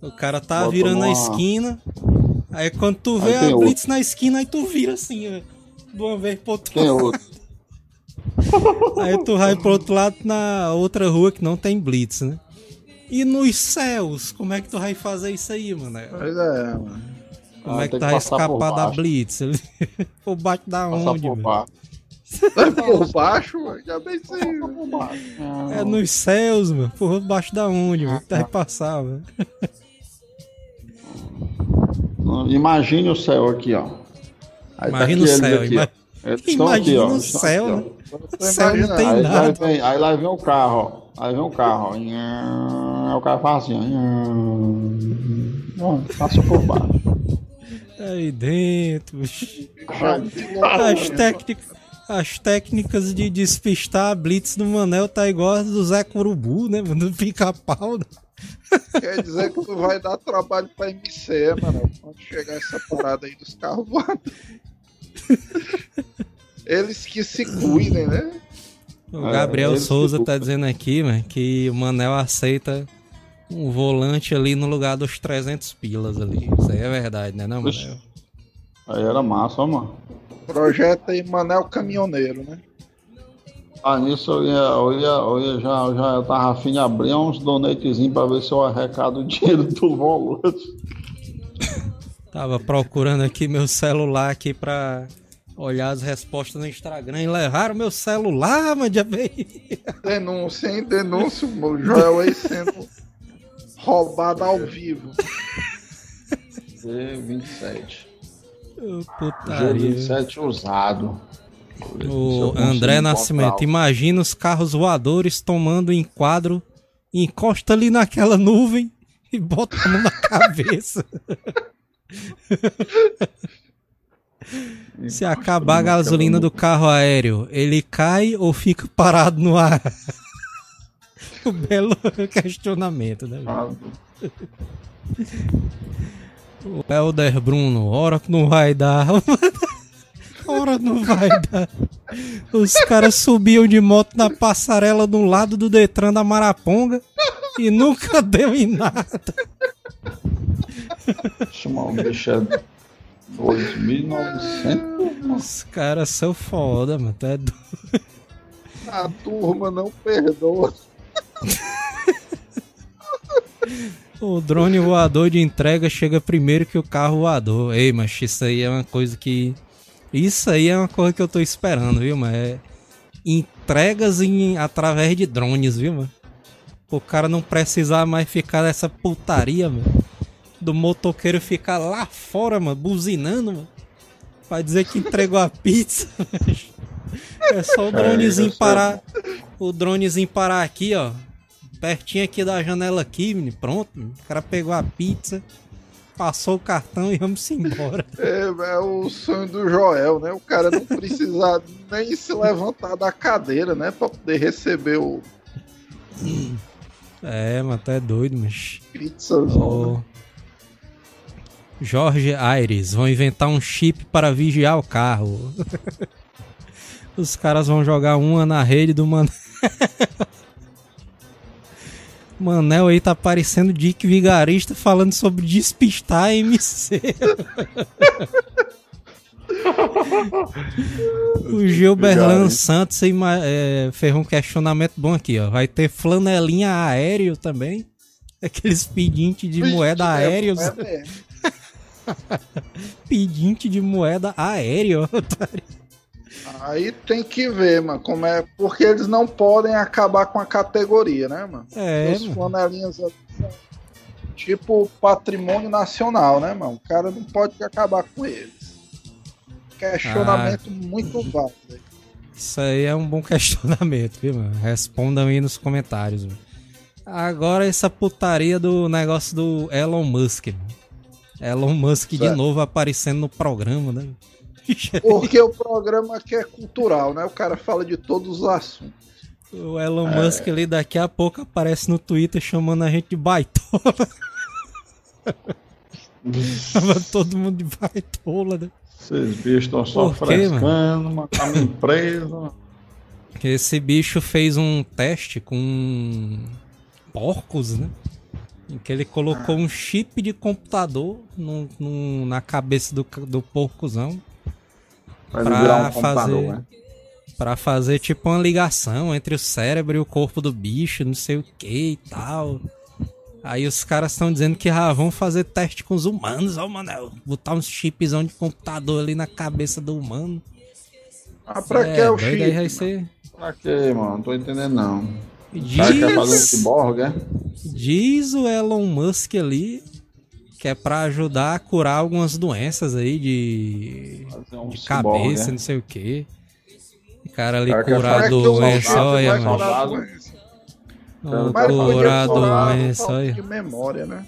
O cara tá Bota virando a uma- esquina, aí quando tu vê a tem blitz na esquina, aí tu vira assim, ó. De uma vez pro outro é lado. outro? <laughs> Aí tu vai pro outro lado na outra rua que não tem blitz, né? E nos céus, como é que tu vai fazer isso aí, mano? Pois é, mano. Como Ah, é que que vai escapar da blitz? <laughs> Por baixo da Passar onde, por baixo. Por baixo, mano, já bem sei. Por baixo. É nos céus, mano. Por baixo da onde, mano? Que tu vai passar? Não, Imagine o céu aqui, ó. Aí tá Imagina o eles aqui, ó. aqui, Ima- ó. Eles estão Imagina aqui, ó. o céu, aqui, né? Tô Céu não tem Aí lá, nada. vem, aí lá vem o carro, ó. Aí vem o carro, ó. Aí o cara faz assim, ó. Passa por baixo. Aí dentro. bicho. As técnicas, as técnicas de despistar a blitz do Manel tá igual as do Zé Curubu, né? mano? <laughs> Do pica-pau. né? Quer dizer que tu vai dar trabalho pra MC, mano. Quando chegar essa parada aí dos carros voadores. Eles que se cuidem, né? O É, Gabriel eles Souza tá dizendo aqui, mano, que o Manel aceita um volante ali no lugar dos 300 pilas ali. Isso aí é verdade, né, não. Manel? Aí era massa, ó, mano. Projeto aí Manel Caminhoneiro, né? Ah, nisso eu ia, eu ia, eu ia já, já eu tava afim de abrir uns donatezinhos pra ver se eu arrecado o dinheiro <laughs> do volante. Tava procurando aqui meu celular aqui pra olhar as respostas no Instagram e levaram meu celular, mano, veio. Denúncia, hein? Denúncia, o Joel aí sendo roubado ao vivo. G27. Putaria. G27 usado. O André Nascimento, imagina os carros voadores tomando enquadro, encosta ali naquela nuvem e bota a mão na <laughs> cabeça. Se acabar a gasolina do carro aéreo, ele cai ou fica parado no ar? o <laughs> belo questionamento, né? O Helder Bruno, hora que não vai dar. <laughs> hora não vai dar. Os caras subiam de moto na passarela do lado do Detran da Maraponga e nunca deu em nada. Chamar o bicho é 2.900. Os caras são foda, mano. Tá doido. A turma não perdoa. O drone voador de entrega chega primeiro que o carro voador. Ei, mas isso aí é uma coisa que. Isso aí é uma coisa que eu tô esperando, viu, mano? É entregas em... através de drones, viu, mano? O cara não precisar mais ficar nessa putaria, mano. Do motoqueiro ficar lá fora, mano, buzinando, mano. Pra dizer que entregou a pizza. <laughs> é só o dronezinho isso é- parar. O dronezinho parar aqui, ó. Pertinho aqui da janela aqui, menino. Pronto. menino. O cara pegou a pizza, passou o cartão e vamos embora. <laughs> É, é o sonho do Joel, né? O cara não precisa nem se levantar da cadeira, né? Pra poder receber o É, mas tu é doido, mas. pizzazão. Ô, Jorge Aires, vão inventar um chip para vigiar o carro. <laughs> Os caras vão jogar uma na rede do Manel. <laughs> Manel aí tá parecendo Dick Vigarista falando sobre despistar MC. <laughs> o Gilberlan. Santos é, fez um questionamento bom aqui, ó. Vai ter flanelinha aéreo também? Aqueles pedintes de moeda aéreos. É. <laughs> Pedinte de moeda aérea. <laughs> otário. Aí tem que ver, mano, como é. Porque eles não podem acabar com a categoria, né, mano? É, Os flanelinhas tipo patrimônio nacional, né, mano? O cara não pode acabar com eles. Questionamento muito válido. Isso aí é um bom <laughs> questionamento, viu, mano? Respondam aí nos comentários, mano. Agora essa putaria do negócio do Elon Musk, mano. Elon Musk de Certo. novo aparecendo no programa, né? <laughs> Porque o programa aqui é cultural, né? O cara fala de todos os assuntos. O Elon Musk ali daqui a pouco aparece no Twitter chamando a gente de baitola. Chama todo mundo de baitola, né? Esses bichos estão só Por quê, frescando, matando empresa. Esse bicho fez um teste com porcos, né? Em que ele colocou um chip de computador na cabeça do, do porcozão Pra um fazer- né? Pra fazer tipo uma ligação entre o cérebro e o corpo do bicho, não sei o que e tal. Aí os caras estão dizendo que ah, vão fazer teste com os humanos, ó, Manel. Botar uns chipzão de computador ali na cabeça do humano. Ah, pra É, que é o doido, aí vai chip? ser. Pra quê, mano? Não tô entendendo, não. Diz, ciborgue, é? diz o Elon Musk ali que é pra ajudar a curar algumas doenças aí de, um de ciborgue, cabeça, é? não sei o que. O cara ali Cara quer curar doença, olha, mano. curar doença? Olha. de memória, né?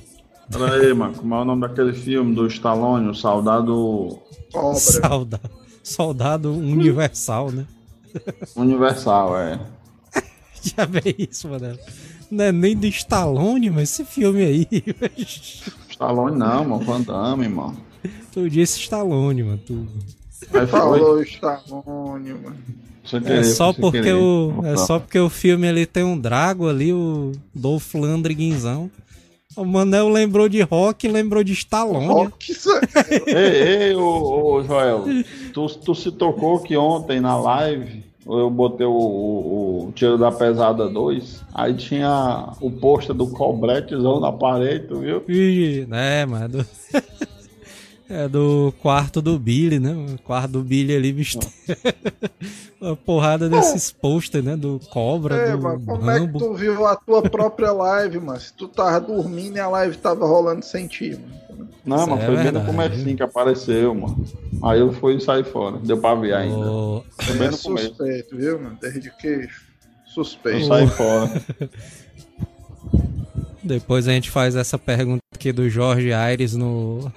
Pera aí, mano. Como é o nome daquele filme do Stallone, o Soldado. Soldado, soldado universal, né? Universal, é. <laughs> Já vê isso, mano. Não é nem do Stallone, mas esse filme aí. Stallone não, mano. Van Damme, mano. tu disse Stallone, mano. Tu... Aí. Falou Stallone, mano. Sem É querer, só porque querer. o é só porque o filme ali tem um Drago ali, o Dolph Lundgrenzão. O Manel lembrou de Rock, lembrou de Stallone. Rock, isso é- Ei, ei, ô, ô, Joel, tu, tu se tocou que ontem na live eu botei o, o, o Tiro da Pesada 2, aí tinha o pôster do Cobretezão na parede, tu viu? Ih, né, mas é do... é do quarto do Billy, né? O quarto do Billy ali, bicho. <laughs> Uma porrada desses posters, né? Do Cobra, É, do mano, como é que Rambo. tu viu a tua própria live, mano? Se tu tava dormindo e a live tava rolando sem ti, mano. Não, Isso mas é foi bem no verdade. comecinho que apareceu, mano. Aí eu fui sair fora, deu pra ver ainda. O- Foi bem É no começo. suspeito, viu, mano? Desde. Eu Suspeito. saí fora. <laughs> Depois a gente faz essa pergunta aqui do Jorge Aires no.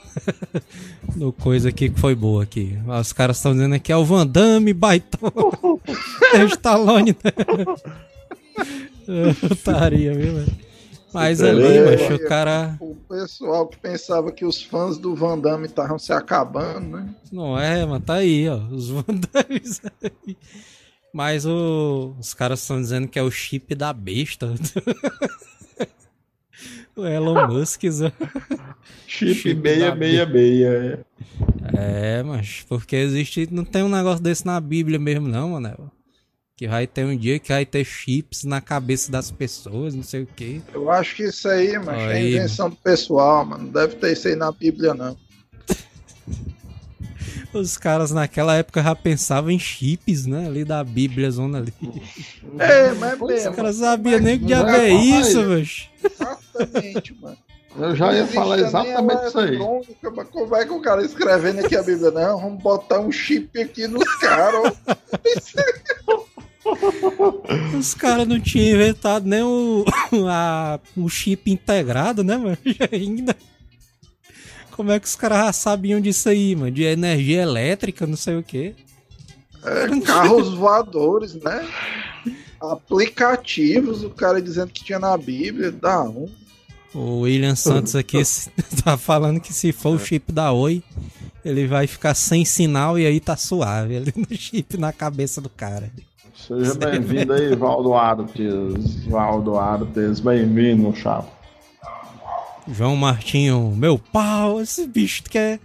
<laughs> no coisa aqui que foi boa aqui. Os caras estão dizendo aqui é o Van Damme, baitão. <laughs> é o Stallone, né? Otaria, viu, velho? Mas ali, Beleza. macho, o cara. O pessoal que pensava que os fãs do Van Damme estavam se acabando, né? Não é, mas tá aí, ó. Os <laughs> Van Dammes aí. Mas o- os caras estão dizendo que é o chip da besta. <laughs> o Elon Musk. Zé. Chip Chip meia, da meia, meia. é. É, mas porque existe. Não tem um negócio desse na Bíblia mesmo, não, mano. Que vai ter um dia que vai ter chips na cabeça das pessoas, não sei o quê. Eu acho que isso aí, mano, é invenção do pessoal, mano. Não deve ter isso aí na Bíblia, não. <laughs> Os caras naquela época já pensavam em chips, né? Ali da Bíblia, zona ali. <laughs> É, mas Os mesmo. caras sabiam nem o que diabo Mas é é, isso, mas. Exatamente, mano. <laughs> Eu já ia falar exatamente a isso aí. mas Como é que o cara escrevendo aqui a Bíblia? Não, vamos botar um chip aqui nos caras. <laughs> Os caras não tinham inventado nem o, <coughs> a- o chip integrado, né, mano? <laughs> Ainda. Como é que os caras já sabiam disso aí, mano? De energia elétrica, não sei o quê. É, carros <laughs> voadores, né? Aplicativos, o cara dizendo que tinha na Bíblia, dá um. O William Santos aqui tá falando que se for o chip da Oi, ele vai ficar sem sinal e aí tá suave ali no chip na cabeça do cara. Seja bem-vindo aí, Valdo Artes. Valdo Artes, bem-vindo, chapa. João Martinho, meu pau, esse bicho quer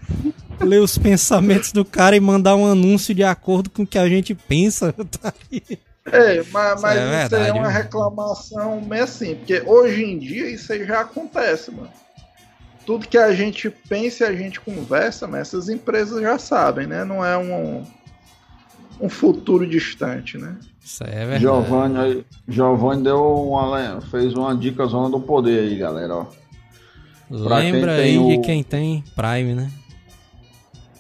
ler os pensamentos do cara e mandar um anúncio de acordo com o que a gente pensa. <laughs> Tá aí. É, mas, mas é isso aí é verdade, uma viu? reclamação meio assim, porque hoje em dia isso aí já acontece, mano. Tudo que a gente pensa e a gente conversa, mas essas empresas já sabem, né? Não é um, um futuro distante, né? Isso aí é verdade. Giovanni, aí- Giovanni deu uma, fez uma dica zona do poder aí, galera. Ó. pra Lembra tem aí o- de quem tem Prime, né?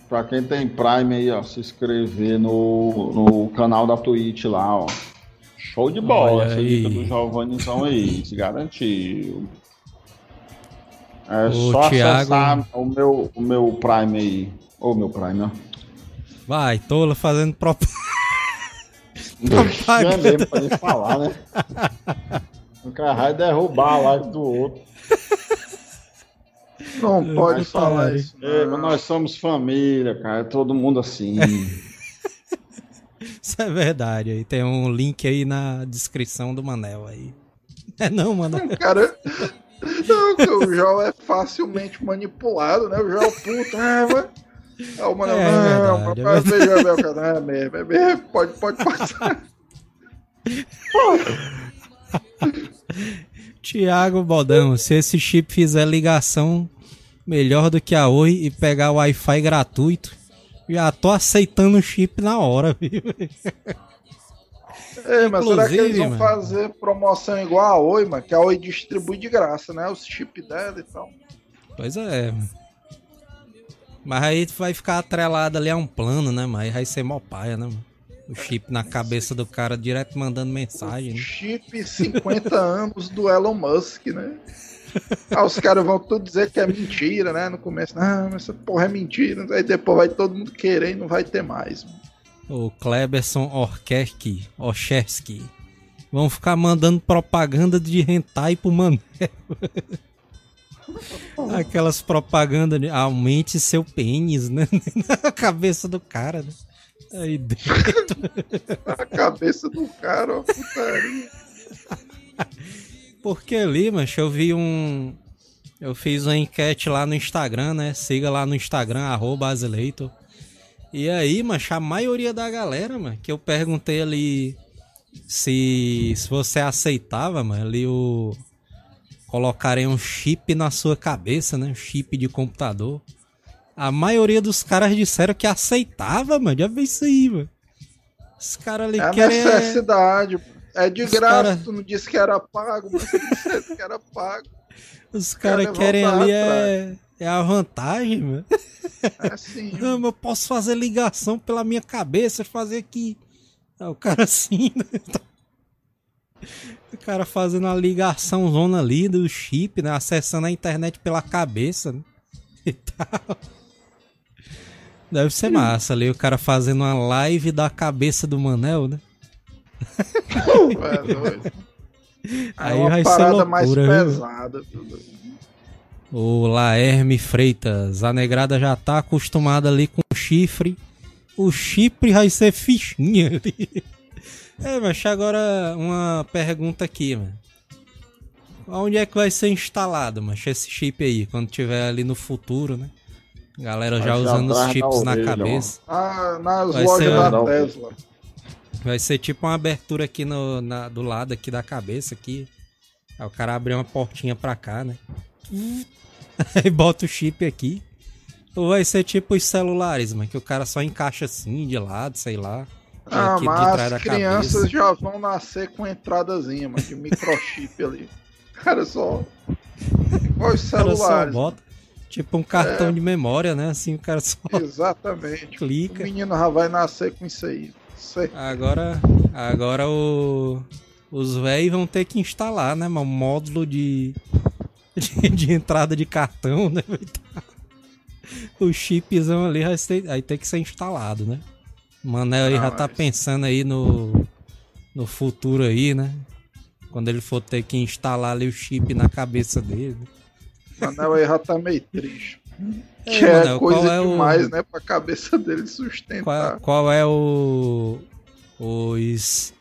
Pra quem tem Prime aí, ó, se inscrever no, no canal da Twitch lá, ó. Show de bola Olha essa aí. dica do Giovannizão aí, <laughs> se garantiu. É O só Thiago- acessar o meu, o meu Prime aí. Ô, meu Prime, ó. Vai, tolo fazendo próprio. Não é mesmo pra nem falar, né? O cara derrubar a live do outro. Não pode falar pare. isso. É, não. mas nós somos família, cara. É todo mundo assim. <laughs> Isso é verdade. Aí tem um link aí na descrição do Manel aí. <laughs> É não, Manel. Cara, não, o João é facilmente manipulado, né? O João é puto, ah, Aí o Manel, É não, verdade, é mas veja bem, o cara, é mesmo, é mesmo, pode, pode passar. <laughs> Tiago Baldão, se esse chip fizer ligação melhor do que a Oi e pegar o Wi-Fi gratuito, já tô aceitando o chip na hora, viu? É, mas será que eles Inclusive, vão mano. fazer promoção igual a Oi, mano? Que a Oi distribui de graça, né? Os chip dela e tal. Pois é, mano. Mas aí vai ficar atrelado ali a um plano, né, mas aí vai ser mó paia, né, mano? O chip na cabeça do cara direto mandando mensagem, né? Chip 50 <laughs> anos do Elon Musk, né? Aí os caras vão tudo dizer que é mentira, né? No começo, não, mas essa porra é mentira. Aí depois vai todo mundo querer e não vai ter mais. mano. O Kleberson Orkeski, Orcheski. Vão ficar mandando propaganda de hentai pro Manel. <laughs> <laughs> Aquelas propagandas de aumente seu pênis, né? <laughs> Na cabeça do cara, né? Aí dentro. <laughs> A cabeça do cara, ó, putaria. Porque ali, mas eu vi um. Eu fiz uma enquete lá no Instagram, né? Siga lá no Instagram, arroba Azileitor. E aí, mas a maioria da galera, mano, que eu perguntei ali se, se você aceitava, mano, ali o. Colocarem um chip na sua cabeça, né? Um chip de computador. A maioria dos caras disseram que aceitava, mano. Já vi isso aí, mano. Os caras ali É querem. necessidade. É de Os graça, cara- tu não disse que era pago, mas tu disse que era pago. Os Cara, caras querem ali é, é a vantagem, mano. É assim. <laughs> Não, mas eu posso fazer ligação pela minha cabeça, fazer aqui. Aí o cara <laughs> assim, né? O cara fazendo a ligação zona ali do chip, né? Acessando a internet pela cabeça, né? <laughs> E tal. Deve ser massa ali, o cara fazendo uma live da cabeça do Manel, né? É doido. <laughs> Aí é uma vai ser parada mais loucura, viu? pesada. O Laerme Freitas, a negrada já tá acostumada ali com o chifre. O chifre vai ser fichinha ali. <laughs> É, mas agora uma pergunta aqui, mano. Onde é que vai ser instalado, mas esse chip aí, quando tiver ali no futuro, né? Galera já ser usando os chips na orelha, cabeça. Ah, nas Vai lojas ser da Tesla. Vai ser tipo uma abertura aqui no, na- do lado aqui da cabeça aqui. Aí o cara abre uma portinha pra cá, né? Aí <laughs> bota o chip aqui. Ou vai ser tipo os celulares, mano, que o cara só encaixa assim, de lado, sei lá. Ah, aqui de mas trás da as crianças cabeça. já vão nascer com entradazinha, mano, de microchip ali. <laughs> Cara, só. Igual os O cara só celulares. bota. Tipo um cartão de memória, né? Assim, o cara só Exatamente. O clica. menino já vai nascer com isso aí. Certo. Agora, agora o, os velhos vão ter que instalar, né? Um módulo de, <laughs> de, de entrada de cartão, né? <laughs> O chipzão ali vai ter, aí tem que ser instalado, né? O Manel aí Ah, já tá mas- pensando aí no, no futuro aí, né? Quando ele for ter que instalar ali o chip na cabeça dele. O Manel aí já tá meio triste. É, Que é Manel, coisa qual é o- demais, né? Pra cabeça dele sustentar. Qual, qual é o os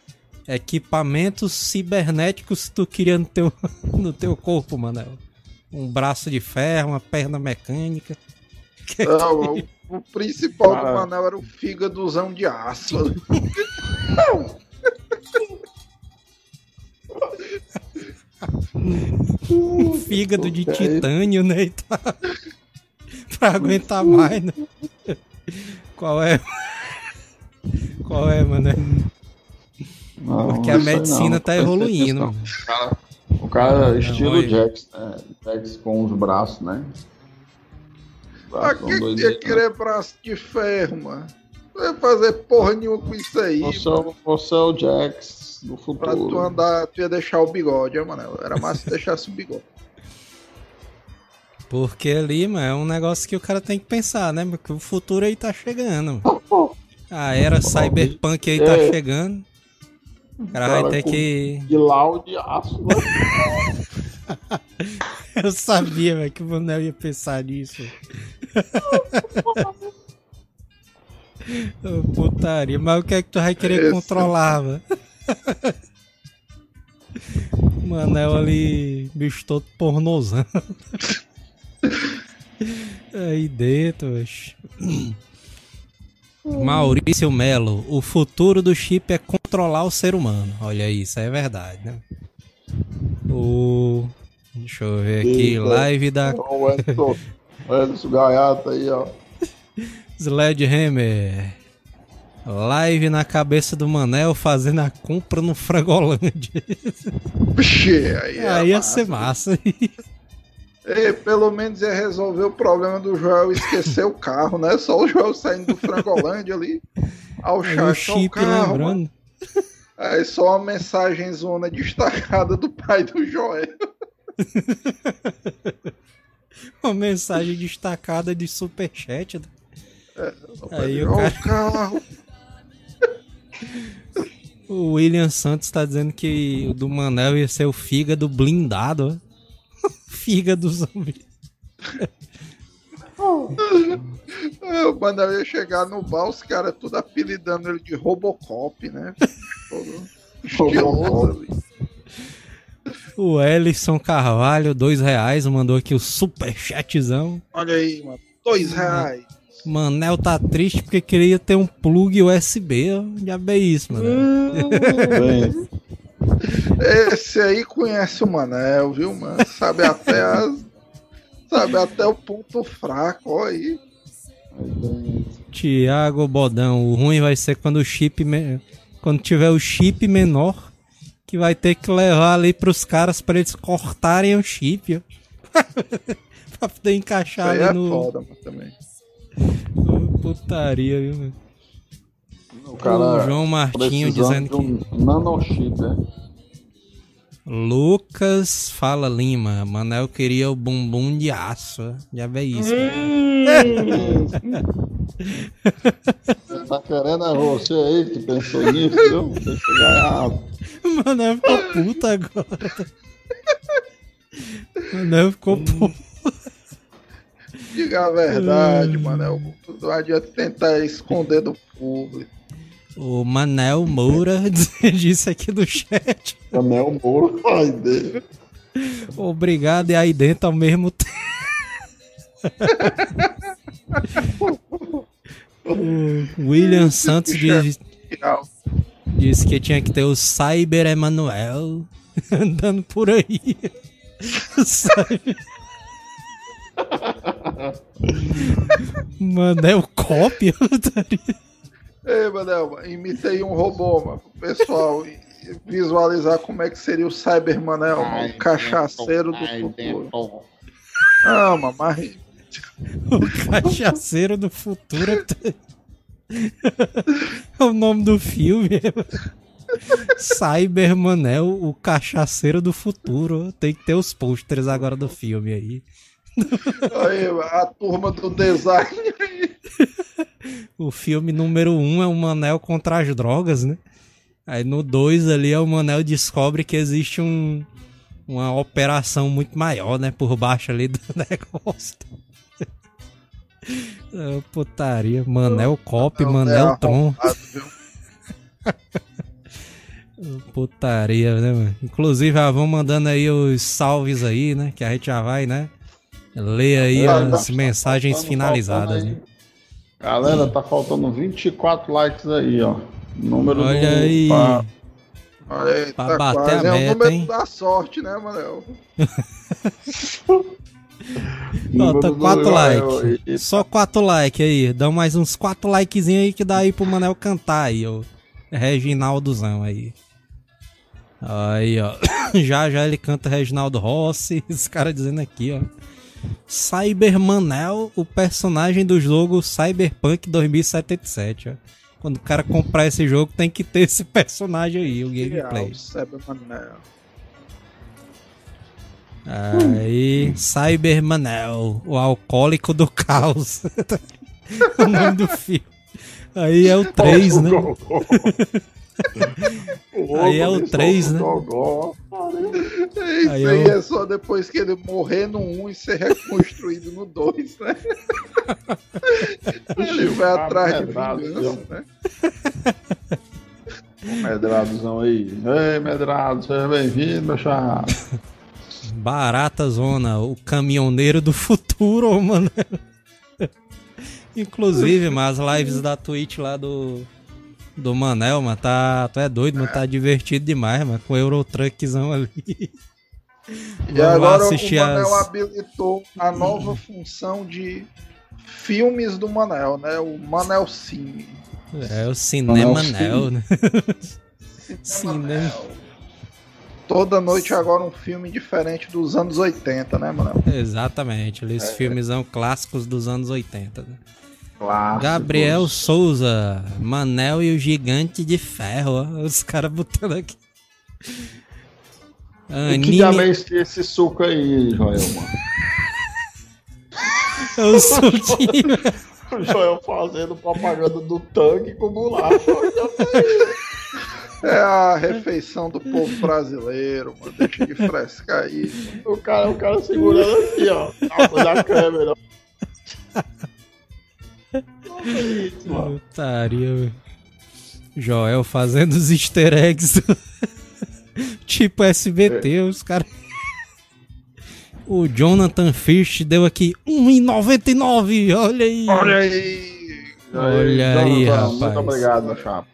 equipamentos cibernéticos que tu queria no teu, <laughs> no teu corpo, Manel? Um braço de ferro, uma perna mecânica. Que Não, <laughs> o, principal Cara. do Manel era o fígadozão de aço. um fígado de titânio, né? E tá... pra aguentar mais, né? Qual é? Qual é, Manel? Não, Porque a medicina não, tá não evoluindo, não. mano. O cara, o cara estilo olha. Jax, né? Jax com os braços, né? Os Pra braços que ia né? querer braço de ferro, mano? Não ia fazer porra nenhuma com isso aí. Você, é o- você é o Jax do Pra tu futuro. andar, tu ia deixar o bigode, é, Manel? Era massa se deixasse o bigode. Porque ali, mano, é um negócio que o cara tem que pensar, né? Porque o futuro aí tá chegando, mano. <laughs> A era cyberpunk aí tá É. chegando. O cara Cara, vai ter que. De lau de aço, né? <laughs> <laughs> Eu sabia, velho, que o Manel ia pensar nisso. <laughs> Ô, Putaria, mas o que é que tu vai querer Esse- controlar, velho? <laughs> O Manel ali, bicho todo pornozão. Aí dentro, bicho. Maurício Melo, o futuro do chip é controlar o ser humano. Olha aí, isso é verdade, né? O. Deixa eu ver aqui, Eita. live da O Edson, o Edson Gaiato aí, ó. <laughs> Sledgehammer. Live na cabeça do Manel fazendo a compra no Frangolândia. Puxa, aí é Aí ia massa. ser massa. Ei, pelo menos ia resolver o problema do Joel esquecer o carro, né? Só o Joel saindo do Frangolândia ali. Ao Aí o só o chip carro, mano. lembrando. Aí só uma mensagem zona destacada do pai do Joel. <laughs> Uma mensagem destacada de superchat. né? Aí o cara- o carro. <laughs> O William Santos tá dizendo que o do Manel ia ser o fígado blindado, ó. <laughs> fígado zumbi. É, O Manel ia chegar no bar, os caras tudo apelidando ele de Robocop, né? Todo estiloso ali. O Ellison Carvalho, dois reais, mandou aqui o superchatzão. Olha aí, mano. Dois reais. Manel tá triste porque queria ter um plug USB. Já bem isso, mano. Bem, Esse aí conhece o Manel, viu, mano? Sabe até as. Sabe até o ponto fraco, ó aí. Tiago Bodão, o ruim vai ser quando o chip. me- Quando tiver o chip menor, que vai ter que levar ali pros caras pra eles cortarem o chip, <laughs> pra poder Isso encaixar aí ali é no. foda, também. Ô, Putaria, viu, mano? o cara o João Martinho dizendo que. um nanochip, né? Lucas Fala Lima, Manel queria o bumbum de aço. Já vê isso. <laughs> Você tá querendo é você aí que pensou nisso, viu? <laughs> Deixa eu ganhar. Manel ficou puto agora. Manel ficou puto. Diga a verdade, Manel. Não adianta tentar esconder do público. O Manel Moura <laughs> disse aqui no chat. Anel Moura, ai dele. Obrigado e aí dentro ao mesmo tempo. <laughs> o <laughs> William Santos diz, disse que tinha que ter o Cyber Emanuel <laughs> andando por aí. Cyber- Manel cópia. Ei, Manel, imitei um robô, mano. Pessoal visualizar como é que seria o Cyber Manel, mano, o cachaceiro do futuro. Ah, mano, mas O cachaceiro do futuro. <laughs> É o nome do filme. Cyber Manel, o cachaceiro do futuro. Tem que ter os pôsteres agora do filme aí. aí, a turma do design. O filme número um é o Manel contra as drogas, né? Aí no 2 ali é o Manel descobre que existe um, uma operação muito maior, né? Por baixo ali do <laughs> negócio. É, putaria. Manel Cop, Não, Manel é Tron. <laughs> Putaria, né, mano? Inclusive, ah, vão mandando aí os salves aí, né? Que a gente já vai, né? Ler aí Galera, as tá mensagens faltando- finalizadas, né? Galera, tá faltando 24 likes aí, ó. Número Olha do- aí. pra- Olha aí, Pra tá bater quase. a é o meta, número hein? da sorte, né, Manel? <laughs> do 4 Joel likes. Só 4 likes aí. Dá mais uns 4 likezinhos aí que dá aí pro Manel cantar aí, ó. Reginaldozão aí. Aí, ó. <coughs> Já já ele canta Reginaldo Rossi. <laughs> Esse cara dizendo aqui, ó. Cybermanel, o personagem do jogo Cyberpunk 2077, ó. Quando o cara comprar esse jogo, tem que ter esse <laughs> personagem aí, o gameplay. Real, Cyber Manel. Aí, Cybermanel, o alcoólico do caos. <laughs> o nome do filme. Aí é o 3, né? Aí é o três, né? É Isso Aí aí, eu- é só depois que ele morrer no 1 e ser reconstruído no 2, né? <laughs> ele vai tá atrás de vingança, né? Medradozão aí. Ei, Medrado, seja bem-vindo, meu chapa. Barata Zona, o caminhoneiro do futuro, <laughs> mano. Inclusive, mas as lives da Twitch lá do. Do Manel, mano, tá. Tu é doido, mano, tá divertido demais, mano, com o Eurotruckzão ali. E agora o Manel as- habilitou a nova função de filmes do Manel, né? O Manel Cine. É o Cinema Manel Nel, né? Cinema <laughs> Cinema. Manel. Toda noite agora um filme diferente dos anos 80, né, Manel? Exatamente, ali os filmes são clássicos dos anos 80. Né? Clássicos. Gabriel Souza, Manel e o Gigante de Ferro, ó, os caras botando aqui. E que Anime, diabo é esse, esse suco aí, Joel, mano? sou <laughs> o time. <laughs> O Joel fazendo propaganda do tanque com bolacha. É a refeição do povo brasileiro, mano. Deixa de frescar aí. O cara, o cara segurando aqui, ó. Câmera. Isso, mano. Putaria, velho. Joel fazendo os easter eggs. do- <laughs> tipo SBT, os caras. O Jonathan Fish deu aqui 1,99. Olha aí. Olha aí. Olha aí, Jonathan, rapaz. Muito obrigado, meu chapa.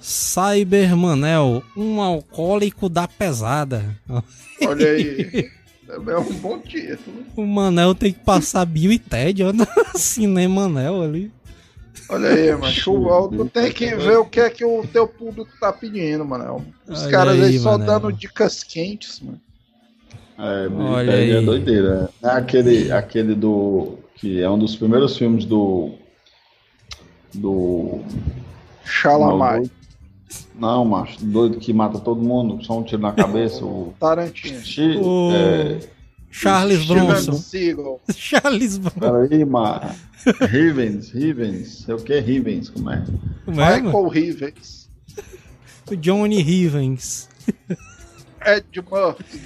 Cybermanel, um alcoólico da pesada. Olha aí. <laughs> É um bom título. O Manel tem que passar Bill e Ted, ó, no cinema Manel ali. Olha aí, mano. Chuval, tu tem que ver o que é que o teu público tá pedindo, mano. Os Olha caras aí, aí, só Manel. dando dicas quentes, mano. É, Olha é aí. doideira. É aquele, aquele do. que é um dos primeiros filmes do. Do. Xalamai. Não, macho, doido que mata todo mundo, só um tiro na cabeça. O. <laughs> Tarantino. O- É, Charles Bronson. <laughs> Charles Bronson. peraí, mano. Rivens, Rivens, sei o que é Rivens, como é? Como é, mano? Michael Rivers. O Johnny Rivens. Ed Murphy.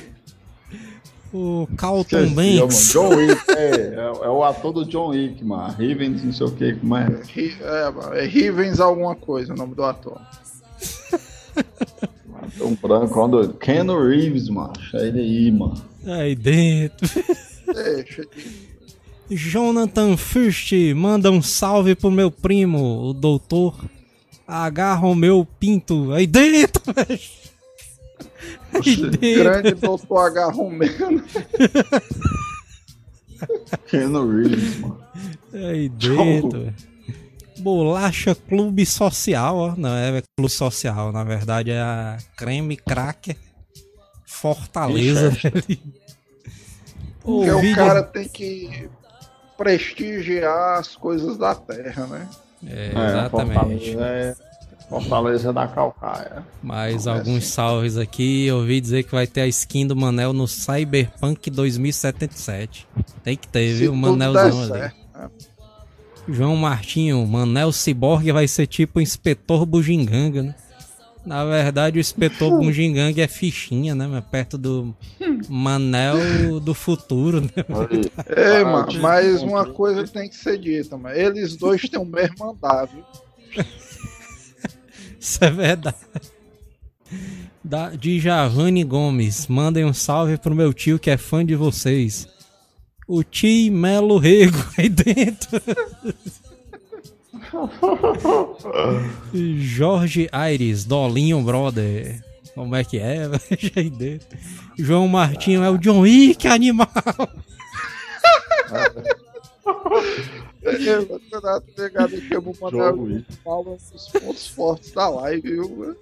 O Carlton Esqueci, Banks. mano. John Wick, é, é, é o ator do John Wick, mano. Rivens, não sei o que, como é? É, é Rivens alguma coisa, o nome do ator. Um branco, um doido. Ken Reeves, macho, é ele aí, mano. Aí dentro. Deixa de... Jonathan Fust manda um salve pro meu primo, o doutor. Agarra o meu pinto. Aí dentro, <laughs> velho. Aí dentro. Grande doutor H. Romero. <laughs> Ken Reeves, mano. Aí dentro, velho. Bolacha Clube Social, ó. Não, é Clube Social, na verdade é a Creme Cracker Fortaleza. <laughs> O Porque o vídeo- cara tem que prestigiar as coisas da terra, né? É, É, exatamente. Fortaleza é Fortaleza da Calcaia. Mais Não, é alguns assim. salves aqui. Eu ouvi dizer que vai ter a skin do Manel no Cyberpunk 2077. Tem que ter, Se viu? tudo Manelzão ali. certo. né? João Martinho, Manel Cyborg vai ser tipo o inspetor Bugiganga, né? Na verdade, o inspetor <laughs> Bugiganga é fichinha, né? Perto do Manel do futuro, né? Ah, mano, mas um- uma coisa tem que ser dita, mano. Eles dois têm o mesmo andar, viu? <laughs> Isso é verdade. Da, de Javane Gomes, mandem um salve pro meu tio que é fã de vocês. O Ti Melo Rego <laughs> aí dentro. Jorge Aires, Dolinho Brother. Como é que é? <laughs> aí dentro. João Martinho é o John Wick, animal. Ei, mano, na pegada chama o Manuel Jogo de isso. Paulo um dos pontos fortes da live, viu?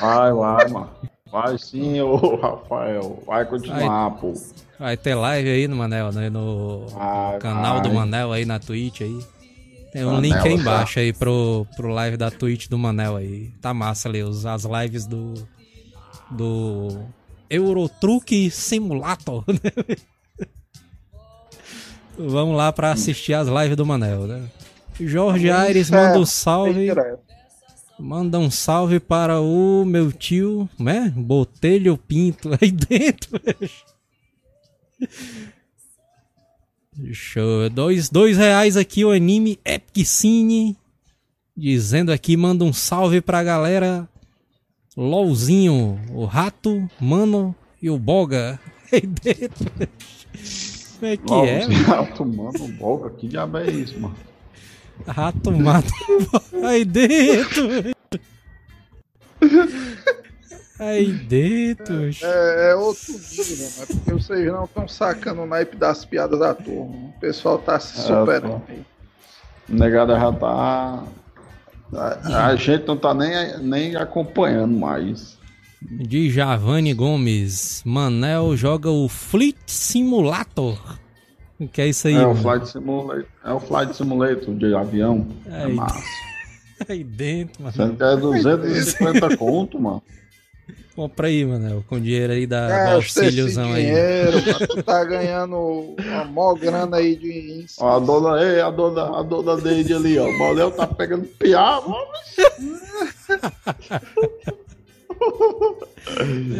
Vai, vai, mano. Vai sim, ô Rafael. Vai continuar, pô. Vai ter live aí no Manel, né? No Vai, canal do vai. Manel aí na Twitch aí. Tem um Manel, link aí tá. embaixo aí pro, pro live da Twitch do Manel aí. Tá massa ali, os, as lives do. Do. Eurotruck Simulator, <laughs> né? Vamos lá pra assistir as lives do Manel, né? Jorge Aires manda um salve. Manda um salve para o meu tio, né? Botelho Pinto aí <laughs> dentro. Show. Dois, dois reais aqui o anime Epic Cine. Dizendo aqui, manda um salve pra galera. LOLzinho, o Rato, Mano e o Boga. <laughs> Aí dentro. Como é que é? mano? Rato, mano, boca, que diabo é isso, mano? Rato mata aí dentro. Aí dentro. É, é outro nível, mas porque vocês não estão sacando o naipe das piadas da turma. O pessoal tá se É, superando. O negado já tá. A, a gente não tá nem, nem acompanhando mais. De Javane Gomes. Manel joga o Fleet Simulator. O que é isso aí? É o mano? Flight Simulator, é o Flight Simulator de avião. É Aí. massa. <laughs> Aí dentro, mano. Sendo que é 250 conto, mano. Compra aí, Manel. Com dinheiro aí da, Gasta esse auxíliozão aí. dinheiro, mano, <laughs> tu tá ganhando uma mó grana aí de Ó, a dona, ei, a dona, a dona Deide ali, ó. O Manel tá pegando piá, mano.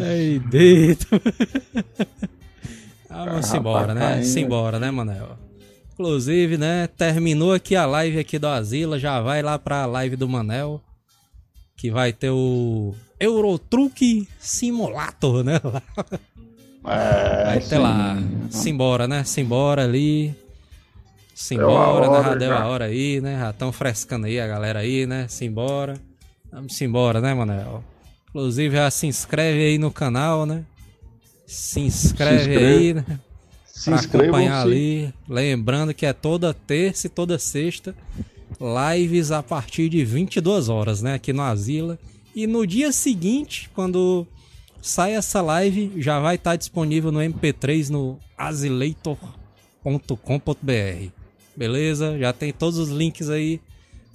Ei, deito. Ah, vamos Ah, embora, né? caindo. Simbora, né, Manel? Inclusive, né, terminou aqui a live aqui do Asila, já vai lá pra live do Manel, que vai ter o Eurotruck Simulator, né? É, Vai ter lá. sim. Simbora, né? Simbora ali. Simbora, né? Já deu a hora aí, né? Já estão frescando aí a galera aí, né? Simbora. Vamos embora, né, Manel? Inclusive, já se inscreve aí no canal, né? Se inscreve, inscreve. aí, né? Se pra acompanhar inscrevam-se. ali. Lembrando que é toda terça e toda sexta. Lives a partir de 22 horas, né? Aqui no Asila. E no dia seguinte, quando sai essa live, já vai estar disponível no MP3 no asileitor.com.br. Beleza? Já tem todos os links aí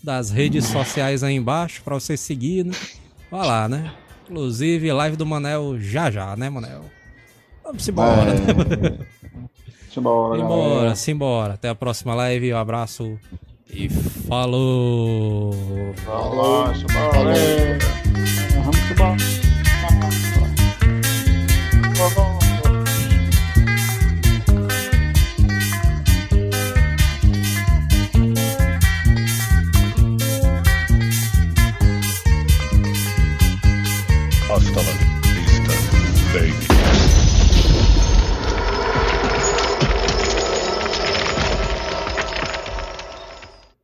das redes sociais aí embaixo pra você seguir, né? Vai lá, né? Inclusive, live do Manel já já, né, Manel? Vamos embora, né? É. Simbora, <laughs> Simbora, galera. simbora. Até a próxima live. Um abraço e falou! Falou, simbora. Falou. Vamos embora. Hasta